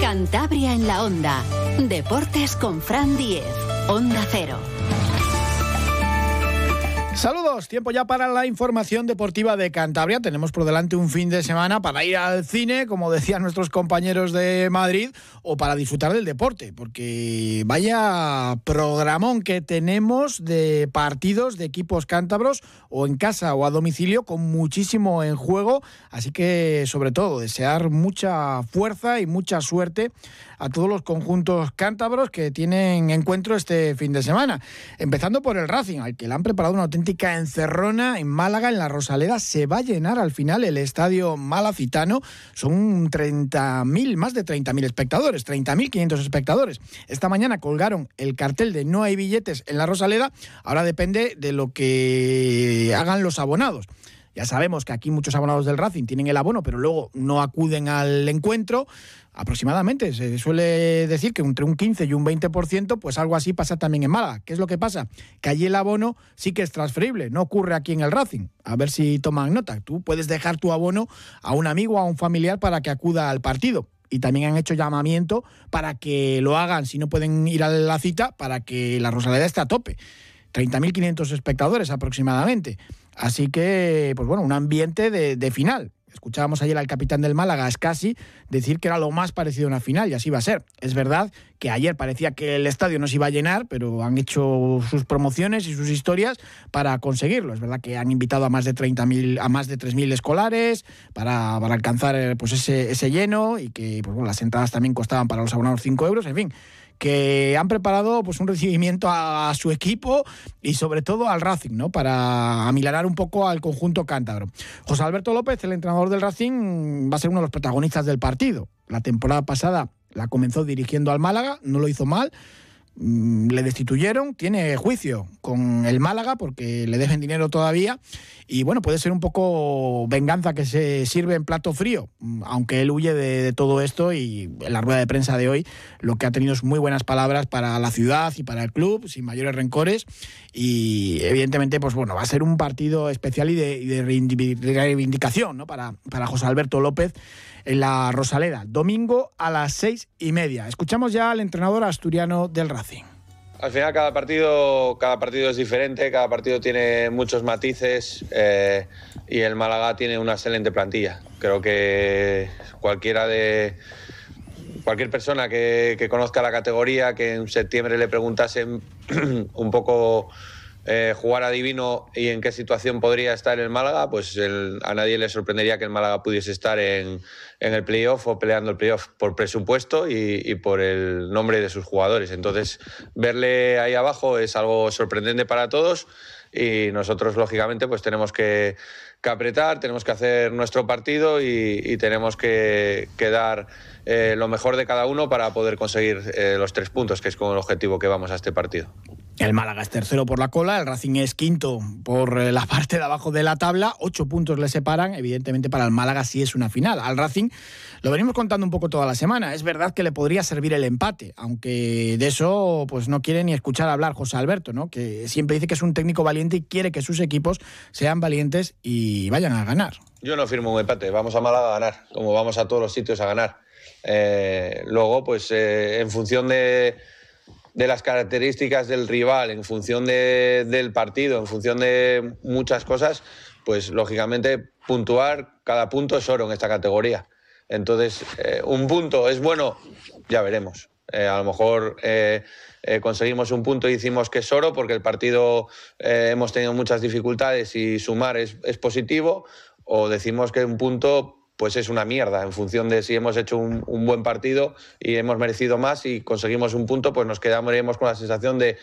Cantabria en la onda. Deportes con Fran Diez. Onda Cero. Saludos, tiempo ya para la información deportiva de Cantabria. Tenemos por delante un fin de semana para ir al cine, como decían nuestros compañeros de Madrid, o para disfrutar del deporte, porque vaya programón que tenemos de partidos de equipos cántabros, o en casa o a domicilio, con muchísimo en juego. Así que, sobre todo, desear mucha fuerza y mucha suerte a todos los conjuntos cántabros que tienen encuentro este fin de semana. Empezando por el Racing, al que le han preparado una auténtica encerrona en Málaga, en la Rosaleda. Se va a llenar al final el estadio malacitano. Son 30.000, más de 30.000 espectadores, 30.500 espectadores. Esta mañana colgaron el cartel de no hay billetes en la Rosaleda. Ahora depende de lo que hagan los abonados. Ya sabemos que aquí muchos abonados del Racing tienen el abono, pero luego no acuden al encuentro. Aproximadamente se suele decir que entre un 15 y un 20%, pues algo así pasa también en Málaga. ¿Qué es lo que pasa? Que allí el abono sí que es transferible, no ocurre aquí en el Racing. A ver si toman nota. Tú puedes dejar tu abono a un amigo a un familiar para que acuda al partido y también han hecho llamamiento para que lo hagan si no pueden ir a la cita para que la Rosaleda esté a tope. 30.500 espectadores aproximadamente. Así que, pues bueno, un ambiente de, final. Escuchábamos ayer al capitán del Málaga, Scassi, decir que era lo más parecido a una final y así va a ser. Es verdad que ayer parecía que el estadio no se iba a llenar, pero han hecho sus promociones y sus historias para conseguirlo. Es verdad que han invitado a más de 30.000 a más de 3.000 escolares para, alcanzar pues ese, ese lleno y que pues bueno, las entradas también costaban para los abonados 5 euros, en fin que han preparado pues un recibimiento a, su equipo y sobre todo al Racing, ¿no? Para amilanar un poco al conjunto cántabro. José Alberto López, el entrenador del Racing, va a ser uno de los protagonistas del partido. La temporada pasada la comenzó dirigiendo al Málaga, no lo hizo mal. Mm, le destituyeron, tiene juicio con el Málaga porque le dejen dinero todavía y bueno, puede ser un poco venganza que se sirve en plato frío, mm, aunque él huye de, todo esto y en la rueda de prensa de hoy lo que ha tenido es muy buenas palabras para la ciudad y para el club, sin mayores rencores y evidentemente pues bueno, va a ser un partido especial y de, y de reivindicación ¿no? para, para José Alberto López en la Rosaleda, domingo a las seis y media. Escuchamos ya al entrenador asturiano del Racing. Al final cada partido, cada partido es diferente, cada partido tiene muchos matices eh, y el Málaga tiene una excelente plantilla. Creo que cualquiera de cualquier persona que, que conozca la categoría, que en septiembre le preguntasen un poco eh, jugar adivino y en qué situación podría estar el Málaga, pues a nadie le sorprendería que el Málaga pudiese estar en, el playoff o peleando el playoff por presupuesto y, por el nombre de sus jugadores. Entonces, verle ahí abajo es algo sorprendente para todos y nosotros, lógicamente, pues tenemos que, apretar, tenemos que hacer nuestro partido y, y tenemos que, que dar eh, lo mejor de cada uno para poder conseguir eh, los tres puntos, que es con el objetivo que vamos a este partido. El Málaga es tercero por la cola, el Racing es quinto por eh, la parte de abajo de la tabla, ocho puntos le separan, evidentemente para el Málaga sí es una final. Al Racing lo venimos contando un poco toda la semana, es verdad que le podría servir el empate, aunque de eso pues no quiere ni escuchar hablar José Alberto, ¿no? que siempre dice que es un técnico valiente y quiere que sus equipos sean valientes y vayan a ganar. Yo no firmo un empate, vamos a Málaga a ganar, como vamos a todos los sitios a ganar. Eh, luego, pues eh, en función de de las características del rival, en función de, del partido, en función de muchas cosas, pues lógicamente puntuar, cada punto es oro en esta categoría. Entonces, eh, un punto es bueno, ya veremos. A lo mejor conseguimos un punto y decimos que es oro porque el partido hemos tenido muchas dificultades y sumar es, es positivo, o decimos que un punto pues es una mierda en función de si hemos hecho un, buen partido y hemos merecido más y conseguimos un punto, pues nos quedaríamos con la sensación de,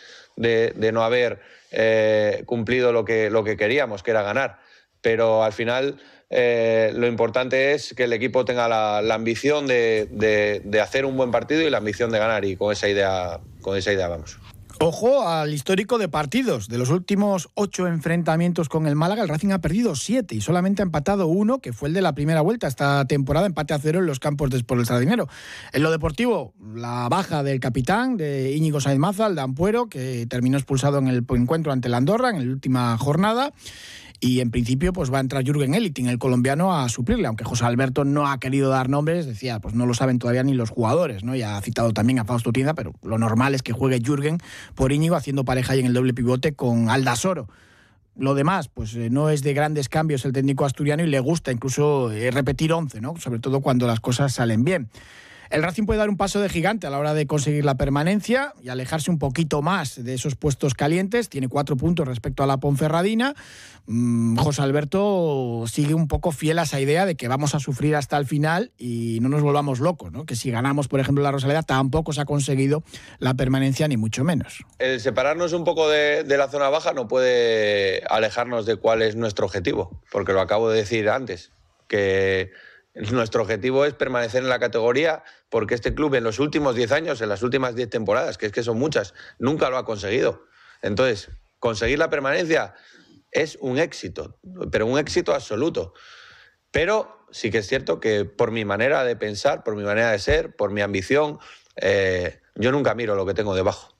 no haber eh, cumplido lo que, queríamos, que era ganar. Pero al final eh, lo importante es que el equipo tenga la, ambición de, de, de, hacer un buen partido y la ambición de ganar y con esa idea, con esa idea vamos. Ojo al histórico de partidos. De los últimos ocho enfrentamientos con el Málaga, el Racing ha perdido siete y solamente ha empatado uno, que fue el de la primera vuelta esta temporada, empate a cero en los campos de Sport El Sardinero. En lo deportivo, la baja del capitán, de Íñigo Sainz Maza, el de Ampuero, que terminó expulsado en el encuentro ante la Andorra en la última jornada. Y en principio pues va a entrar Jürgen Eliting, el colombiano, a suplirle, aunque José Alberto no ha querido dar nombres, decía, pues no lo saben todavía ni los jugadores, ¿no? Ya ha citado también a Fausto Tienda, pero lo normal es que juegue Jürgen por Íñigo haciendo pareja ahí en el doble pivote con Aldasoro. Lo demás, pues eh, no es de grandes cambios el técnico asturiano y le gusta incluso eh, repetir 11, ¿no? Sobre todo cuando las cosas salen bien. El Racing puede dar un paso de gigante a la hora de conseguir la permanencia y alejarse un poquito más de esos puestos calientes. Tiene cuatro puntos respecto a la Ponferradina. Mm, José Alberto sigue un poco fiel a esa idea de que vamos a sufrir hasta el final y no nos volvamos locos, ¿no? Que si ganamos, por ejemplo, la Rosaleda, tampoco se ha conseguido la permanencia, ni mucho menos. El separarnos un poco de, de la zona baja no puede alejarnos de cuál es nuestro objetivo, porque lo acabo de decir antes, que nuestro objetivo es permanecer en la categoría porque este club en los últimos 10 años, en las últimas 10 temporadas, que es que son muchas, nunca lo ha conseguido. Entonces, conseguir la permanencia es un éxito, pero un éxito absoluto. Pero sí que es cierto que por mi manera de pensar, por mi manera de ser, por mi ambición, eh, yo nunca miro lo que tengo debajo.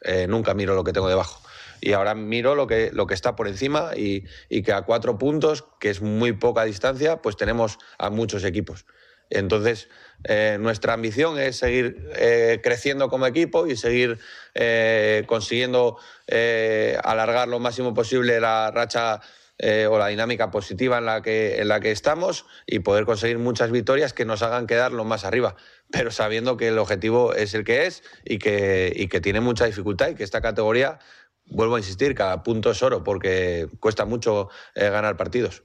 Eh, nunca miro lo que tengo debajo y ahora miro lo que, lo que está por encima y, y, que a cuatro puntos, que es muy poca distancia, pues tenemos a muchos equipos. Entonces, eh, nuestra ambición es seguir eh, creciendo como equipo y seguir eh, consiguiendo alargar lo máximo posible la racha o la dinámica positiva en la, que, en la que estamos y poder conseguir muchas victorias que nos hagan quedar lo más arriba, pero sabiendo que el objetivo es el que es y que, y que tiene mucha dificultad y que esta categoría vuelvo a insistir, cada punto es oro porque cuesta mucho eh, ganar partidos.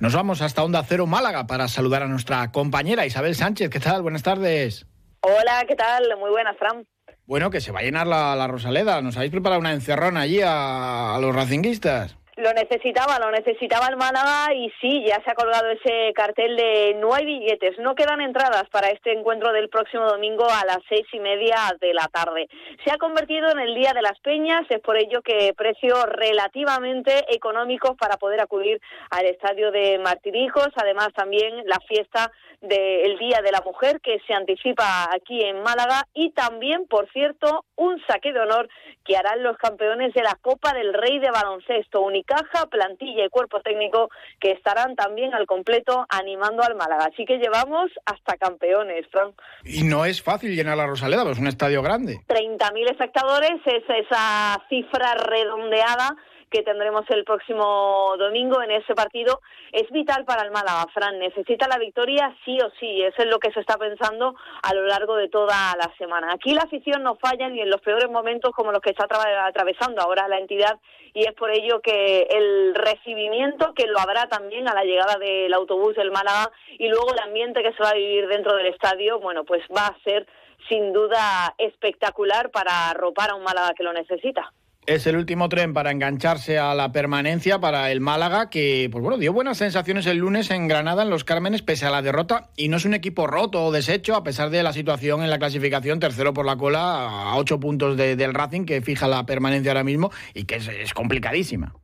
Nos vamos hasta Onda Cero Málaga para saludar a nuestra compañera Isabel Sánchez. ¿Qué tal? Buenas tardes. Hola, ¿qué tal? Muy buenas, Fran. Bueno, que se va a llenar la, la Rosaleda. ¿Nos habéis preparado una encerrona allí a, a los racinguistas? Lo necesitaba, lo necesitaba el Málaga y sí, ya se ha colgado ese cartel de no hay billetes, no quedan entradas para este encuentro del próximo domingo a las seis y media de la tarde. Se ha convertido en el Día de las Peñas, es por ello que precios relativamente económicos para poder acudir al estadio de Martirijos, además también la fiesta del Día de la Mujer que se anticipa aquí en Málaga y también, por cierto, un saque de honor que harán los campeones de la Copa del Rey de Baloncesto, Unicaja, plantilla y cuerpo técnico que estarán también al completo animando al Málaga. Así que llevamos hasta campeones, Fran. Y no es fácil llenar la Rosaleda, es un estadio grande. 30.000 espectadores es esa cifra redondeada que tendremos el próximo domingo en ese partido es vital para el Málaga, Fran. Necesita la victoria sí o sí. Eso es lo que se está pensando a lo largo de toda la semana. Aquí la afición no falla ni en los peores momentos como los que está atravesando ahora la entidad y es por ello que el recibimiento, que lo habrá también a la llegada del autobús del Málaga y luego el ambiente que se va a vivir dentro del estadio, bueno, pues va a ser sin duda espectacular para arropar a un Málaga que lo necesita. Es el último tren para engancharse a la permanencia para el Málaga, que pues bueno, dio buenas sensaciones el lunes en Granada, en los Cármenes, pese a la derrota. Y no es un equipo roto o deshecho, a pesar de la situación en la clasificación, tercero por la cola, a ocho puntos de, del Racing, que fija la permanencia ahora mismo y que es, es complicadísima.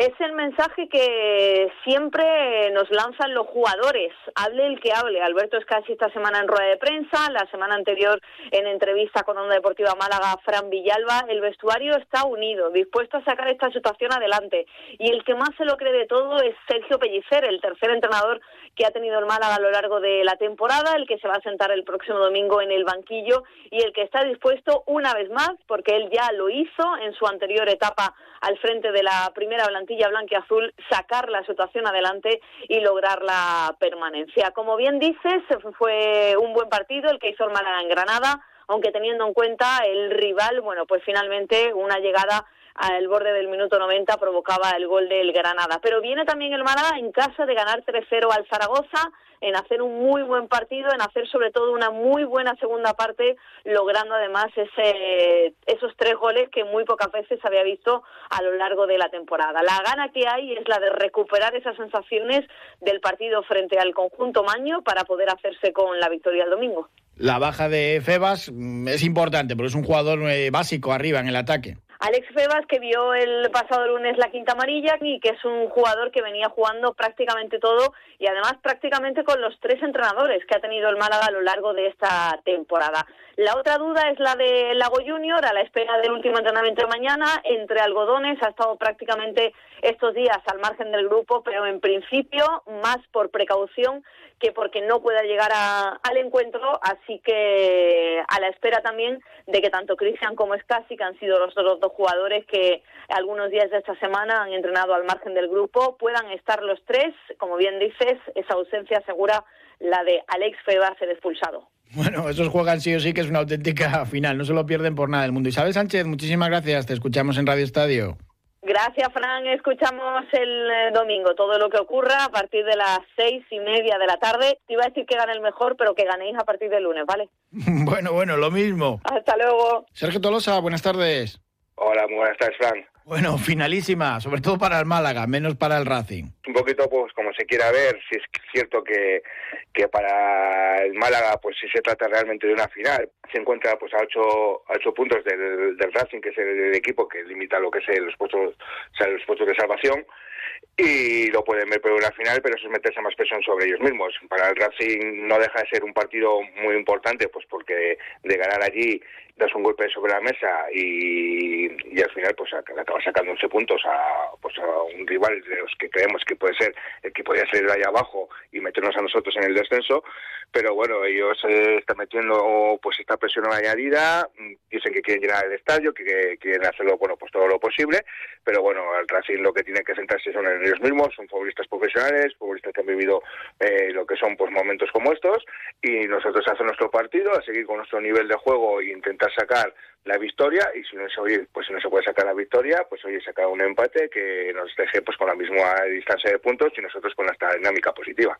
Es el mensaje que siempre nos lanzan los jugadores. Hable el que hable. Alberto Escasi esta semana en rueda de prensa, la semana anterior en entrevista con Onda Deportiva Málaga, Fran Villalba. El vestuario está unido, dispuesto a sacar esta situación adelante. Y el que más se lo cree de todo es Sergio Pellicer, el tercer entrenador que ha tenido el Málaga a lo largo de la temporada, el que se va a sentar el próximo domingo en el banquillo y el que está dispuesto una vez más, porque él ya lo hizo en su anterior etapa al frente de la primera plantilla blanca y azul, sacar la situación adelante y lograr la permanencia. Como bien dices, fue un buen partido el que hizo el Málaga en Granada, aunque teniendo en cuenta el rival, bueno, pues finalmente una llegada al borde del minuto 90 provocaba el gol del Granada. Pero viene también el Málaga en casa de ganar 3-0 al Zaragoza, en hacer un muy buen partido, en hacer sobre todo una muy buena segunda parte, logrando además ese, esos tres goles que muy pocas veces había visto a lo largo de la temporada. La gana que hay es la de recuperar esas sensaciones del partido frente al conjunto Maño para poder hacerse con la victoria el domingo. La baja de Febas es importante porque es un jugador básico arriba en el ataque. Alex Febas, que vio el pasado lunes la quinta amarilla y que es un jugador que venía jugando prácticamente todo y además prácticamente con los tres entrenadores que ha tenido el Málaga a lo largo de esta temporada. La otra duda es la de Lago Junior, a la espera del último entrenamiento de mañana, entre algodones, ha estado prácticamente estos días al margen del grupo, pero en principio más por precaución que porque no pueda llegar al encuentro, así que a la espera también de que tanto Cristian como Scassi, que han sido los, los dos jugadores que algunos días de esta semana han entrenado al margen del grupo, puedan estar los tres, como bien dices, esa ausencia asegura la de Alex Febas, el expulsado. Bueno, esos juegan sí o sí que es una auténtica final, no se lo pierden por nada del mundo. Isabel Sánchez, muchísimas gracias, te escuchamos en Radio Estadio. Gracias, Fran. Escuchamos el eh, domingo todo lo que ocurra a partir de las seis y media de la tarde. Te iba a decir que gane el mejor, pero que ganéis a partir del lunes, ¿vale? bueno, bueno, lo mismo. Hasta luego. Sergio Tolosa, buenas tardes. Hola, muy buenas tardes, Fran. Bueno, finalísima, sobre todo para el Málaga, menos para el Racing. Un poquito, pues, como se quiera ver, si es cierto que, que para el Málaga, pues, si se trata realmente de una final, se encuentra, pues, a ocho, a ocho puntos del, Racing, que es el, equipo que limita lo que es los puestos, o sea, los puestos de salvación y lo pueden ver por una final, pero eso es meterse más presión sobre ellos mismos. Para el Racing no deja de ser un partido muy importante, pues porque de ganar allí das un golpe sobre la mesa y, y al final pues acaba sacando 11 puntos a, pues a un rival de los que creemos que puede ser el que podría salir de ahí abajo y meternos a nosotros en el descenso, pero bueno, ellos eh, están metiendo pues esta presión añadida, dicen que quieren llenar el estadio, que, quieren hacerlo bueno pues todo lo posible, pero bueno, el Racing lo que tiene que centrarse son en ellos mismos, son futbolistas profesionales, futbolistas que han vivido eh, lo que son pues momentos como estos y nosotros hacer nuestro partido, a seguir con nuestro nivel de juego e intentar sacar la victoria y si no se oye, pues si no se puede sacar la victoria, pues oye, sacar un empate que nos deje pues con la misma distancia de puntos y nosotros con esta dinámica positiva.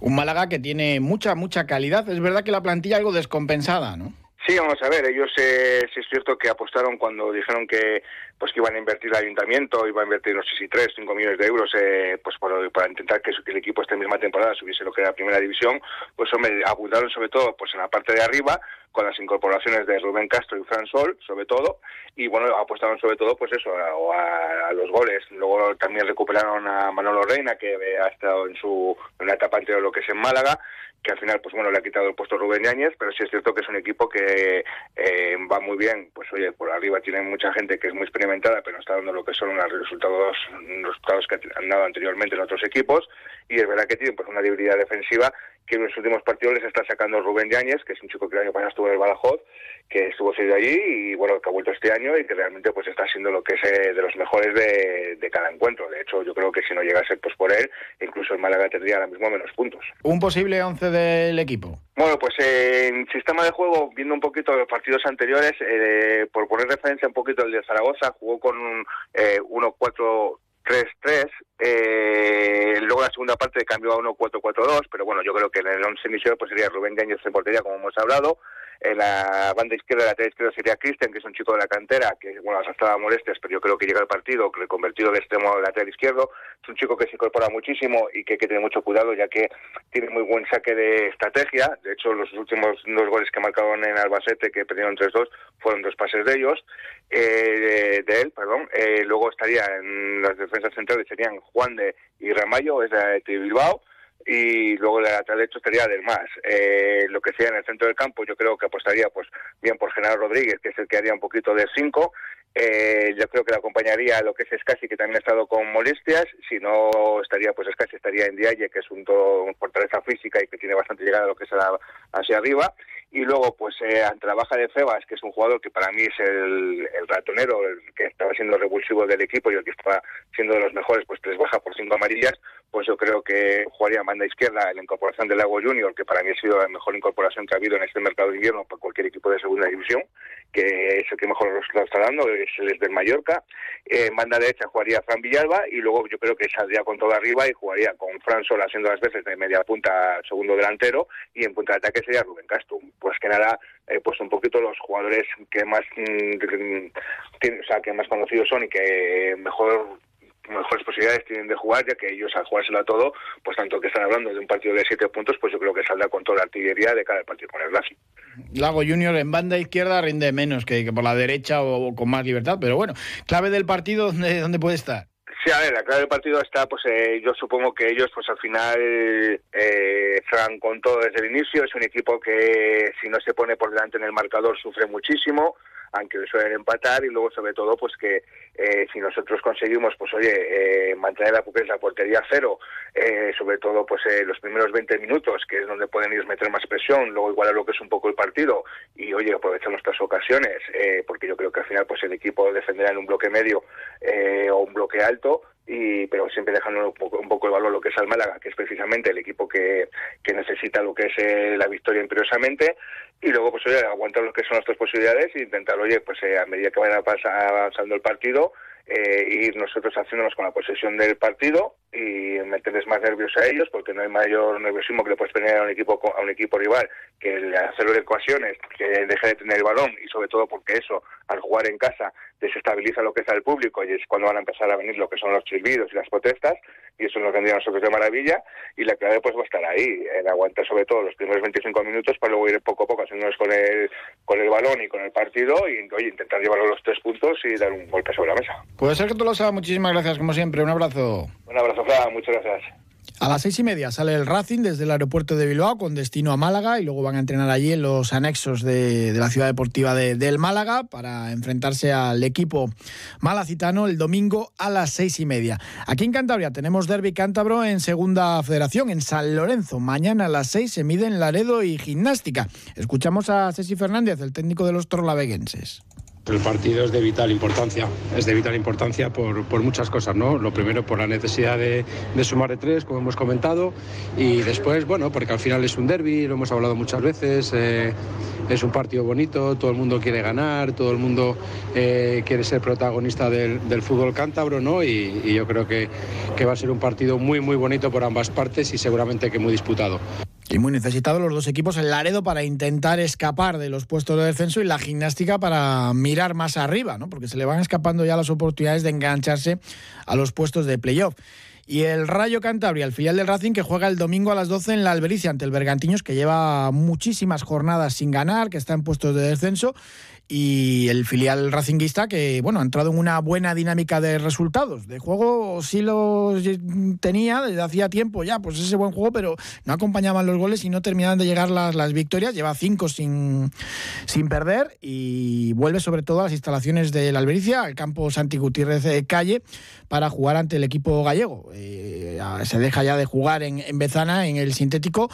Un Málaga que tiene mucha, mucha calidad. Es verdad que la plantilla algo descompensada, ¿no? Sí, vamos a ver, ellos eh, sí es cierto que apostaron cuando dijeron que pues que iban a invertir el ayuntamiento, iba a invertir no sé si 3, 5 millones de euros eh, pues para, para intentar que, el equipo esta misma temporada subiese lo que era la primera división, pues hombre, apuntaron sobre todo pues en la parte de arriba con las incorporaciones de Rubén Castro y Fran Sol, sobre todo, y bueno, apostaron sobre todo pues eso, a, los goles. Luego también recuperaron a Manolo Reina, que ha estado en su en una etapa anterior lo que es en Málaga, que al final pues bueno le ha quitado el puesto Rubén Yáñez, pero sí es cierto que es un equipo que eh, va muy bien, pues oye, por arriba tiene mucha gente que es muy experimentada, pero no está dando lo que son los resultados, resultados que han dado anteriormente en otros equipos, y es verdad que tiene pues una debilidad defensiva que en los últimos partidos les está sacando Rubén Yáñez, que es un chico que el año pasado estuvo en el Badajoz, que estuvo seguido allí y bueno, que ha vuelto este año y que realmente pues está siendo lo que es eh, de los mejores de, de, cada encuentro. De hecho, yo creo que si no llega a ser pues por él, incluso el Málaga tendría ahora mismo menos puntos. ¿Un posible once del equipo? Bueno, pues en sistema de juego, viendo un poquito los partidos anteriores, eh, por poner referencia un poquito el de Zaragoza, jugó con un eh, 1-4 3-3. Eh, luego la segunda parte cambió a 1-4-4-2, pero bueno, yo creo que en el 11 inicial pues sería Rubén Yañez en portería, como hemos hablado. En la banda izquierda, la lateral izquierda sería Cristian, que es un chico de la cantera, que bueno, arrastraba molestias, pero yo creo que llega al partido, reconvertido de extremo al lateral izquierdo. Es un chico que se incorpora muchísimo y que hay que tener mucho cuidado, ya que tiene muy buen saque de estrategia. De hecho, los últimos dos goles que marcaron en Albacete, que perdieron 3-2, fueron dos pases de ellos, eh, de, él, perdón. Eh, luego estaría en las defensas centrales, serían Juan de y Ramayo, es de Bilbao y luego la lateral derecho estaría del más. Eh, lo que sea en el centro del campo, yo creo que apostaría pues bien por Genaro Rodríguez, que es el que haría un poquito de 5. Eh, yo creo que le acompañaría lo que es Escasi, que también ha estado con molestias. Si no estaría, pues Escasi estaría en Dialle, que es un, todo, fortaleza física y que tiene bastante llegada a lo que es hacia arriba y luego pues eh, ante la baja de Febas que es un jugador que para mí es el, ratonero el que estaba siendo revulsivo del equipo y el que estaba siendo de los mejores pues tres baja por cinco amarillas pues yo creo que jugaría a banda izquierda en la incorporación del Lago Junior que para mí ha sido la mejor incorporación que ha habido en este mercado de invierno para cualquier equipo de segunda división que es el que mejor lo está dando es el del Mallorca eh, en banda derecha jugaría Fran Villalba y luego yo creo que saldría con todo arriba y jugaría con Fran Sol haciendo las veces de media punta segundo delantero y en punta de ataque sería Rubén Castro. Pues que nada, eh, pues un poquito los jugadores que más, mm, o sea, que más conocidos son y que mejor mejores posibilidades tienen de jugar, ya que ellos al jugárselo a todo, pues tanto que están hablando de un partido de siete puntos, pues yo creo que saldrá con toda la artillería de cada partido con el Racing. Lago Junior en banda izquierda rinde menos que, por la derecha o, con más libertad, pero bueno, clave del partido, ¿dónde, dónde puede estar? Sí, a ver, la clave del partido está, pues eh, yo supongo que ellos, pues al final, eh, con todo desde el inicio. Es un equipo que si no se pone por delante en el marcador sufre muchísimo aunque suelen empatar y luego sobre todo pues que eh, si nosotros conseguimos pues oye eh, mantener la, la portería cero eh, sobre todo pues los primeros 20 minutos que es donde pueden ir meter más presión luego igual a lo que es un poco el partido y oye aprovechar nuestras ocasiones porque yo creo que al final pues el equipo defenderá en un bloque medio o un bloque alto y pero siempre dejando un poco, un poco el valor lo que es al Málaga, que es precisamente el equipo que, que necesita lo que es la victoria imperiosamente y luego pues oye aguantar lo que son nuestras posibilidades e intentar oye pues eh, a medida que vaya avanzando el partido eh, ir nosotros haciéndonos con la posesión del partido y meterles más nervios a ellos porque no hay mayor nerviosismo que le puedes tener a un equipo a un equipo rival que el hacerlo de ecuaciones que deje de tener el balón y sobre todo porque eso al jugar en casa desestabiliza lo que está el público y es cuando van a empezar a venir lo que son los chilvidos y las protestas y eso nos vendría a nosotros de maravilla y la clave pues va a estar ahí en aguantar sobre todo los primeros 25 minutos para luego ir poco a poco haciéndonos con el con el balón y con el partido y oye, intentar llevarlo a los tres puntos y dar un golpe sobre la mesa. Puede ser que tú lo sabes muchísimas gracias como siempre un abrazo. Un abrazo Fran, muchas gracias a las seis y media sale el Racing desde el aeropuerto de Bilbao con destino a Málaga y luego van a entrenar allí en los anexos de, la ciudad deportiva de, del Málaga para enfrentarse al equipo malacitano el domingo a las seis y media. Aquí en Cantabria tenemos Derby Cántabro en segunda federación en San Lorenzo. Mañana a las seis se miden Laredo y Gimnástica. Escuchamos a Ceci Fernández, el técnico de los torlaveguenses. El partido es de vital importancia, es de vital importancia por, por muchas cosas, ¿no? Lo primero por la necesidad de, de, sumar de tres, como hemos comentado, y después, bueno, porque al final es un derby, lo hemos hablado muchas veces, eh, es un partido bonito, todo el mundo quiere ganar, todo el mundo eh, quiere ser protagonista del, del, fútbol cántabro, ¿no? Y, y yo creo que, que va a ser un partido muy, muy bonito por ambas partes y seguramente que muy disputado. Y muy necesitados los dos equipos, el Laredo para intentar escapar de los puestos de descenso y la gimnástica para mirar más arriba, ¿no? porque se le van escapando ya las oportunidades de engancharse a los puestos de playoff. Y el Rayo Cantabria, el filial del Racing, que juega el domingo a las 12 en la Albericia ante el Bergantiños, que lleva muchísimas jornadas sin ganar, que está en puestos de descenso y el filial racinguista que bueno ha entrado en una buena dinámica de resultados. De juego sí lo tenía desde hacía tiempo ya pues ese buen juego pero no acompañaban los goles y no terminaban de llegar las, las victorias. Lleva cinco sin, sin perder y vuelve sobre todo a las instalaciones de la Albericia al campo Santi Gutiérrez de Calle para jugar ante el equipo gallego. Eh, se deja ya de jugar en, en, Bezana en el sintético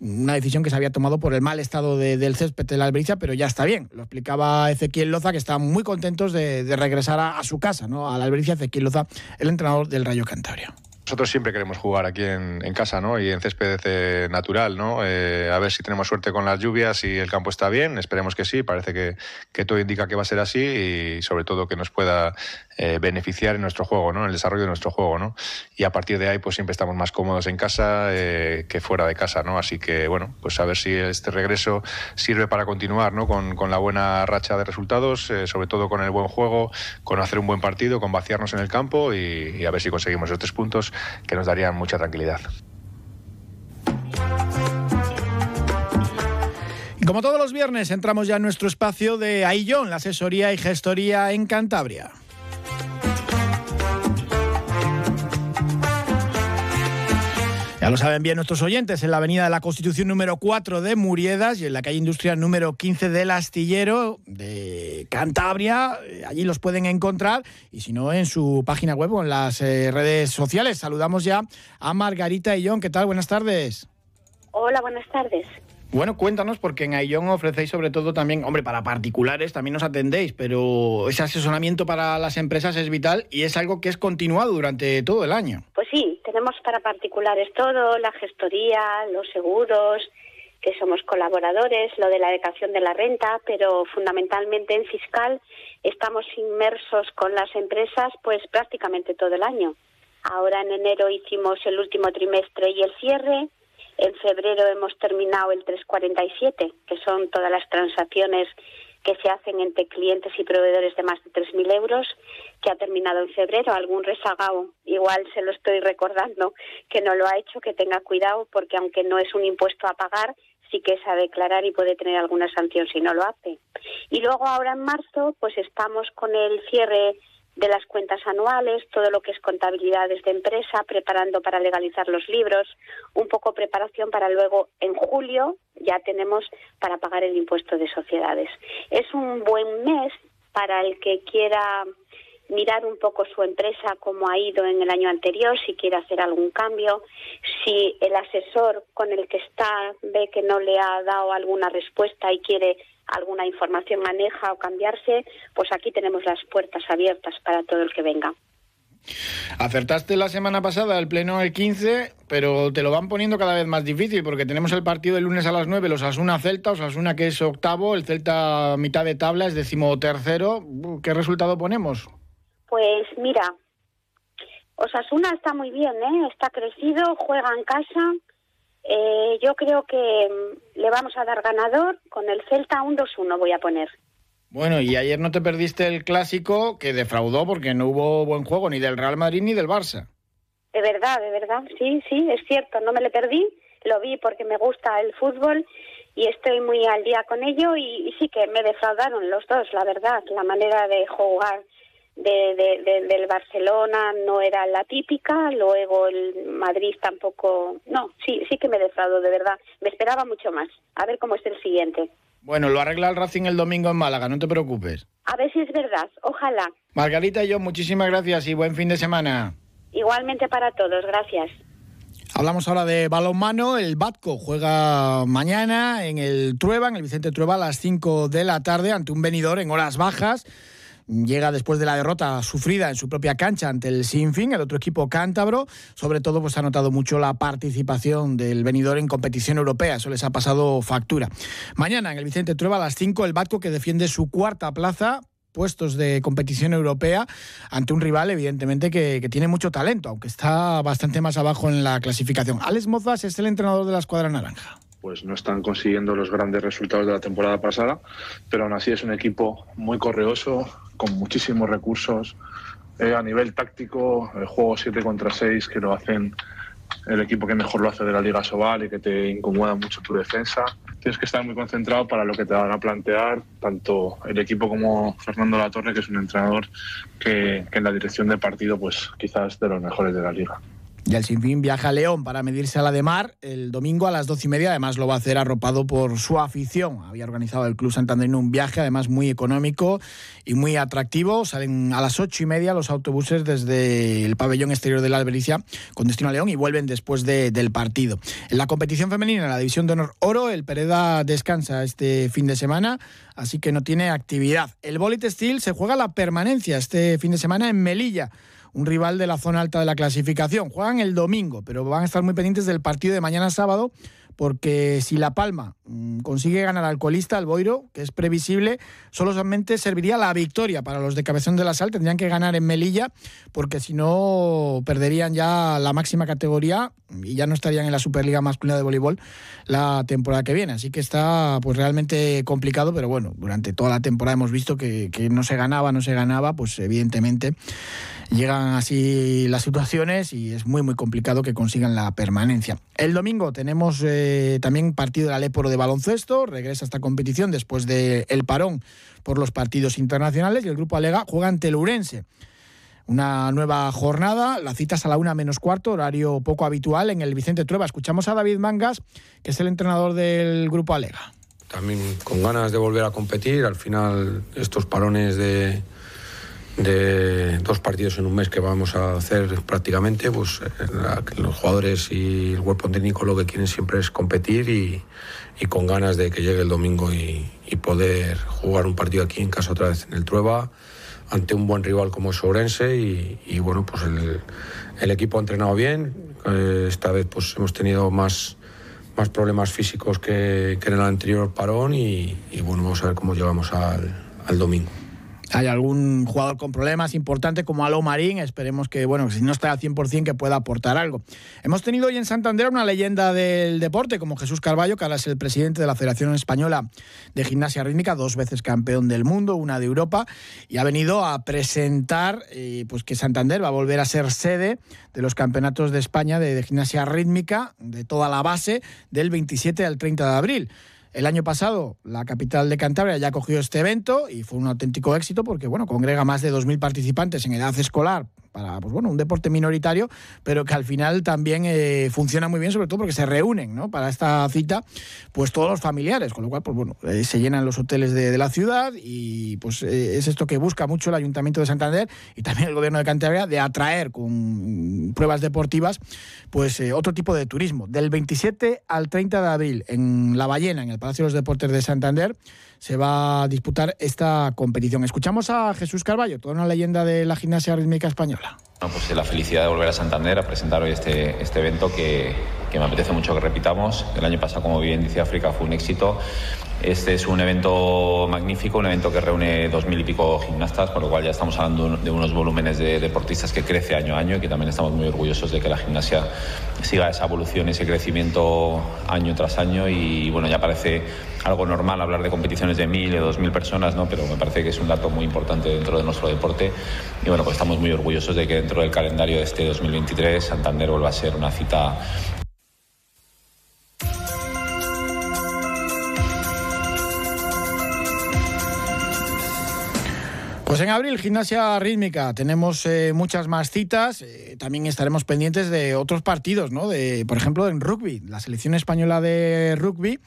una decisión que se había tomado por el mal estado del césped de la Albericia pero ya está bien. Lo explicaba Ezequiel Loza, que está muy contentos de, regresar a, su casa, ¿no? a la Albericia, Ezequiel Loza, el entrenador del Rayo Cantabria. Nosotros siempre queremos jugar aquí en, casa, ¿no? Y en césped natural, ¿no? Eh, a ver si tenemos suerte con las lluvias y el campo está bien. Esperemos que sí. Parece que, que todo indica que va a ser así y sobre todo que nos pueda eh, beneficiar en nuestro juego, ¿no? En el desarrollo de nuestro juego, ¿no? Y a partir de ahí, pues siempre estamos más cómodos en casa que fuera de casa, ¿no? Así que, bueno, pues a ver si este regreso sirve para continuar, ¿no? Con, con la buena racha de resultados, sobre todo con el buen juego, con hacer un buen partido, con vaciarnos en el campo y, y a ver si conseguimos esos tres puntos que nos darían mucha tranquilidad. Y como todos los viernes, entramos ya en nuestro espacio de Aillón, la asesoría y gestoría en Cantabria. Ya lo saben bien nuestros oyentes, en la avenida de la Constitución número 4 de Muriedas y en la calle Industrial número 15 del Astillero de Cantabria. Eh, allí los pueden encontrar y si no en su página web o en las eh, redes sociales. Saludamos ya a Margarita y John. ¿Qué tal? Buenas tardes. Hola, buenas tardes. Bueno, cuéntanos, porque en Aillón ofrecéis sobre todo también, hombre, para particulares también os atendéis, pero ese asesoramiento para las empresas es vital y es algo que es continuado durante todo el año. Pues sí, tenemos para particulares todo, la gestoría, los seguros, que somos colaboradores, lo de la adecuación de la renta, pero fundamentalmente en fiscal estamos inmersos con las empresas pues prácticamente todo el año. Ahora en enero hicimos el último trimestre y el cierre en febrero hemos terminado el 347, que son todas las transacciones que se hacen entre clientes y proveedores de más de 3.000 euros, que ha terminado en febrero. Algún rezagado, igual se lo estoy recordando, que no lo ha hecho, que tenga cuidado, porque aunque no es un impuesto a pagar, sí que es a declarar y puede tener alguna sanción si no lo hace. Y luego ahora en marzo, pues estamos con el cierre de las cuentas anuales, todo lo que es contabilidad de empresa, preparando para legalizar los libros, un poco preparación para luego en julio ya tenemos para pagar el impuesto de sociedades. Es un buen mes para el que quiera mirar un poco su empresa, cómo ha ido en el año anterior, si quiere hacer algún cambio, si el asesor con el que está ve que no le ha dado alguna respuesta y quiere alguna información maneja o cambiarse, pues aquí tenemos las puertas abiertas para todo el que venga. Acertaste la semana pasada el pleno el 15, pero te lo van poniendo cada vez más difícil porque tenemos el partido el lunes a las 9, los Asuna Celta, Osasuna que es octavo, el Celta mitad de tabla es decimotercero. ¿Qué resultado ponemos? Pues mira, Osasuna está muy bien, ¿eh? está crecido, juega en casa, eh, yo creo que mm, le vamos a dar ganador con el Celta un 2-1 voy a poner. Bueno, y ayer no te perdiste el clásico que defraudó porque no hubo buen juego ni del Real Madrid ni del Barça. De verdad, de verdad, sí, sí, es cierto, no me le perdí, lo vi porque me gusta el fútbol y estoy muy al día con ello y sí que me defraudaron los dos, la verdad, la manera de jugar de, del Barcelona no era la típica, luego el Madrid tampoco, no, sí, sí que me defraudo, de verdad, me esperaba mucho más, a ver cómo es el siguiente. Bueno, lo arregla el Racing el domingo en Málaga, no te preocupes. A ver si es verdad, ojalá. Margarita y yo, muchísimas gracias y buen fin de semana. Igualmente para todos, gracias. Hablamos ahora de balonmano. El Batco juega mañana en el Trueba, en el Vicente Trueba, a las 5 de la tarde ante un venidor en horas bajas llega después de la derrota sufrida en su propia cancha ante el Sinfín, el otro equipo cántabro. Sobre todo, pues ha notado mucho la participación del venidor en competición europea. Eso les ha pasado factura. Mañana en el Vicente Trueba a las 5 el Batco que defiende su cuarta plaza puestos de competición europea ante un rival, evidentemente, que, que, tiene mucho talento, aunque está bastante más abajo en la clasificación. Alex Mozas es el entrenador de la escuadra naranja pues no están consiguiendo los grandes resultados de la temporada pasada, pero aún así es un equipo muy correoso, con muchísimos recursos. Eh, a nivel táctico, el juego 7 contra 6, que lo hacen el equipo que mejor lo hace de la Liga Sobal y que te incomoda mucho tu defensa. Tienes que estar muy concentrado para lo que te van a plantear, tanto el equipo como Fernando Latorre, que es un entrenador que, que en la dirección de partido, pues quizás de los mejores de la liga. Y el Sinfín viaja a León para medirse a la de Mar el domingo a las doce y media. Además, lo va a hacer arropado por su afición. Había organizado el Club Santanderino un viaje, además muy económico y muy atractivo. Salen a las ocho y media los autobuses desde el pabellón exterior de la Albericia con destino a León y vuelven después del partido. En la competición femenina, en la división de honor oro, el Pereda descansa este fin de semana, así que no tiene actividad. El Bolit Steel se juega la permanencia este fin de semana en Melilla un rival de la zona alta de la clasificación. Juegan el domingo, pero van a estar muy pendientes del partido de mañana sábado, porque si La Palma mm, consigue ganar al colista, al Boiro, que es previsible, solamente serviría la victoria para los de Cabezón de la Sal. Tendrían que ganar en Melilla, porque si no perderían ya la máxima categoría y ya no estarían en la Superliga masculina de voleibol la temporada que viene. Así que está pues realmente complicado, pero bueno, durante toda la temporada hemos visto que, no se ganaba, no se ganaba, pues evidentemente llegan así las situaciones y es muy muy complicado que consigan la permanencia. El domingo tenemos eh, también partido del Aleporo de baloncesto, regresa esta competición después del parón por los partidos internacionales y el grupo Alega juega ante el Urense. Una nueva jornada, la citas a la una menos cuarto, horario poco habitual en el Vicente Trueba. Escuchamos a David Mangas, que es el entrenador del grupo Alega. También con ganas de volver a competir, al final estos parones de, dos partidos en un mes que vamos a hacer prácticamente, pues los jugadores y el cuerpo técnico lo que quieren siempre es competir y, con ganas de que llegue el domingo y, poder jugar un partido aquí en casa otra vez en el Trueba ante un buen rival como es Ourense y, bueno, pues el, equipo ha entrenado bien, eh, esta vez pues hemos tenido más, más problemas físicos que, en el anterior parón y, bueno, vamos a ver cómo llegamos al domingo. Hay algún jugador con problemas importante como Alo Marín, esperemos que, bueno, si no está al 100% que pueda aportar algo. Hemos tenido hoy en Santander una leyenda del deporte como Jesús Carballo, que ahora es el presidente de la Federación Española de Gimnasia Rítmica, dos veces campeón del mundo, una de Europa, y ha venido a presentar eh, pues que Santander va a volver a ser sede de los campeonatos de España de gimnasia rítmica, de toda la base, del 27 al 30 de abril. El año pasado la capital de Cantabria ya cogió este evento y fue un auténtico éxito porque bueno, congrega más de 2.000 participantes en edad escolar para pues bueno, un deporte minoritario, pero que al final también eh, funciona muy bien, sobre todo porque se reúnen ¿no? para esta cita pues todos los familiares, con lo cual pues bueno, eh, se llenan los hoteles de, la ciudad y pues eh, es esto que busca mucho el Ayuntamiento de Santander y también el Gobierno de Cantabria de atraer con pruebas deportivas pues otro tipo de turismo. Del 27 al 30 de abril en La Ballena, en el Palacio de los Deportes de Santander, se va a disputar esta competición. Escuchamos a Jesús Carballo, toda una leyenda de la gimnasia rítmica española. Pues la felicidad de volver a Santander a presentar hoy este, este evento que, me apetece mucho que repitamos. El año pasado, como bien dice África, fue un éxito este es un evento magnífico, un evento que reúne dos mil y pico gimnastas, por lo cual ya estamos hablando de unos volúmenes de deportistas que crece año a año y que también estamos muy orgullosos de que la gimnasia siga esa evolución, ese crecimiento año tras año y bueno, ya parece algo normal hablar de competiciones de mil o dos mil personas, ¿no? pero me parece que es un dato muy importante dentro de nuestro deporte y bueno, pues estamos muy orgullosos de que dentro del calendario de este 2023 Santander vuelva a ser una cita Pues en abril, gimnasia rítmica, tenemos eh, muchas más citas. Eh, también estaremos pendientes de otros partidos, ¿no? De, por ejemplo, en rugby. La selección española de rugby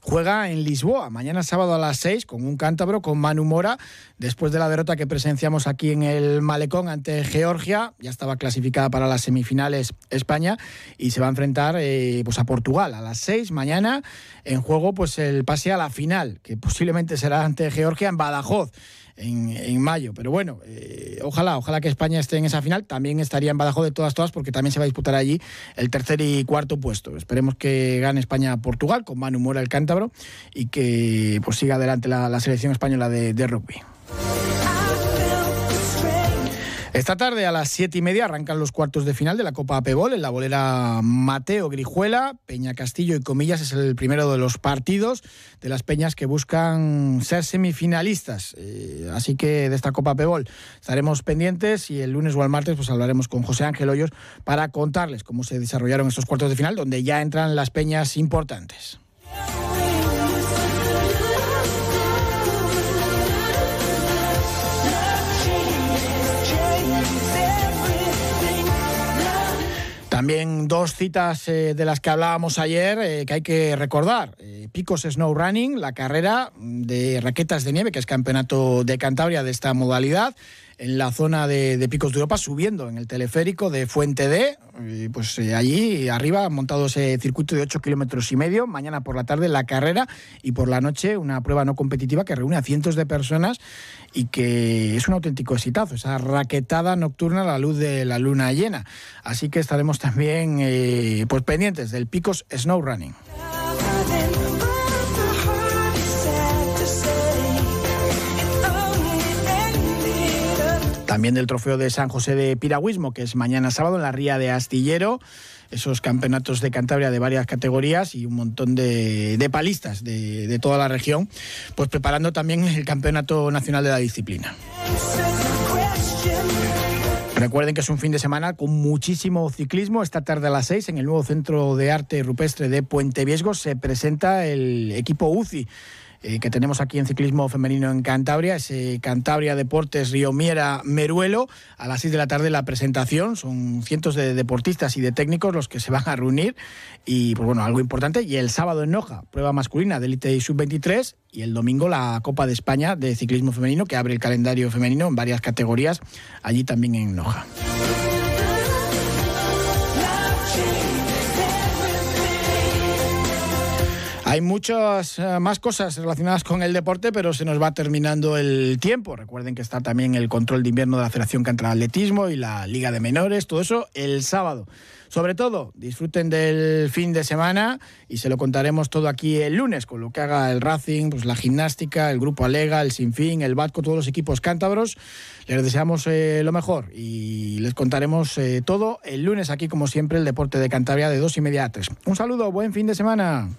juega en Lisboa, mañana sábado a las 6, con un cántabro, con Manu Mora, después de la derrota que presenciamos aquí en el Malecón ante Georgia. Ya estaba clasificada para las semifinales España y se va a enfrentar eh, pues a Portugal a las 6 mañana. En juego, pues el pase a la final, que posiblemente será ante Georgia en Badajoz en, mayo. Pero bueno, eh, ojalá, ojalá que España esté en esa final. También estaría en Badajoz de todas, todas, porque también se va a disputar allí el tercer y cuarto puesto. Esperemos que gane España Portugal con Manu Mora el cántabro y que pues siga adelante la, selección española de rugby. Esta tarde a las siete y media arrancan los cuartos de final de la Copa Apebol en la bolera Mateo Grijuela. Peña Castillo y Comillas es el primero de los partidos de las peñas que buscan ser semifinalistas. Eh, así que de esta Copa Apebol estaremos pendientes y el lunes o el martes pues hablaremos con José Ángel Hoyos para contarles cómo se desarrollaron estos cuartos de final donde ya entran las peñas importantes. También dos citas eh, de las que hablábamos ayer eh, que hay que recordar. Eh, Picos Snow Running, la carrera de raquetas de nieve, que es campeonato de Cantabria de esta modalidad en la zona de, Picos de Europa, subiendo en el teleférico de Fuente D. pues allí arriba montado ese circuito de 8 kilómetros y medio. Mañana por la tarde la carrera y por la noche una prueba no competitiva que reúne a cientos de personas y que es un auténtico exitazo, esa raquetada nocturna a la luz de la luna llena. Así que estaremos también eh, pues pendientes del Picos Snow Running. También del trofeo de San José de Piragüismo, que es mañana sábado en la Ría de Astillero esos campeonatos de Cantabria de varias categorías y un montón de, palistas de, toda la región, pues preparando también el Campeonato Nacional de la Disciplina. Recuerden que es un fin de semana con muchísimo ciclismo. Esta tarde a las 6 en el nuevo Centro de Arte Rupestre de Puente Viesgo se presenta el equipo UCI eh, que tenemos aquí en ciclismo femenino en Cantabria, es Cantabria Deportes Río Miera Meruelo. A las 6 de la tarde la presentación, son cientos de deportistas y de técnicos los que se van a reunir. Y pues bueno, algo importante. Y el sábado en Noja, prueba masculina de élite y sub-23. Y el domingo la Copa de España de ciclismo femenino, que abre el calendario femenino en varias categorías, allí también en Noja. Hay muchas eh, más cosas relacionadas con el deporte, pero se nos va terminando el tiempo. Recuerden que está también el control de invierno de la Federación contra el Atletismo y la Liga de Menores, todo eso el sábado. Sobre todo, disfruten del fin de semana y se lo contaremos todo aquí el lunes, con lo que haga el Racing, pues la gimnástica, el Grupo Alega, el Sinfín, el Batco, todos los equipos cántabros. Les deseamos eh, lo mejor y les contaremos eh, todo el lunes aquí, como siempre, el deporte de Cantabria de dos y media a tres. Un saludo, buen fin de semana.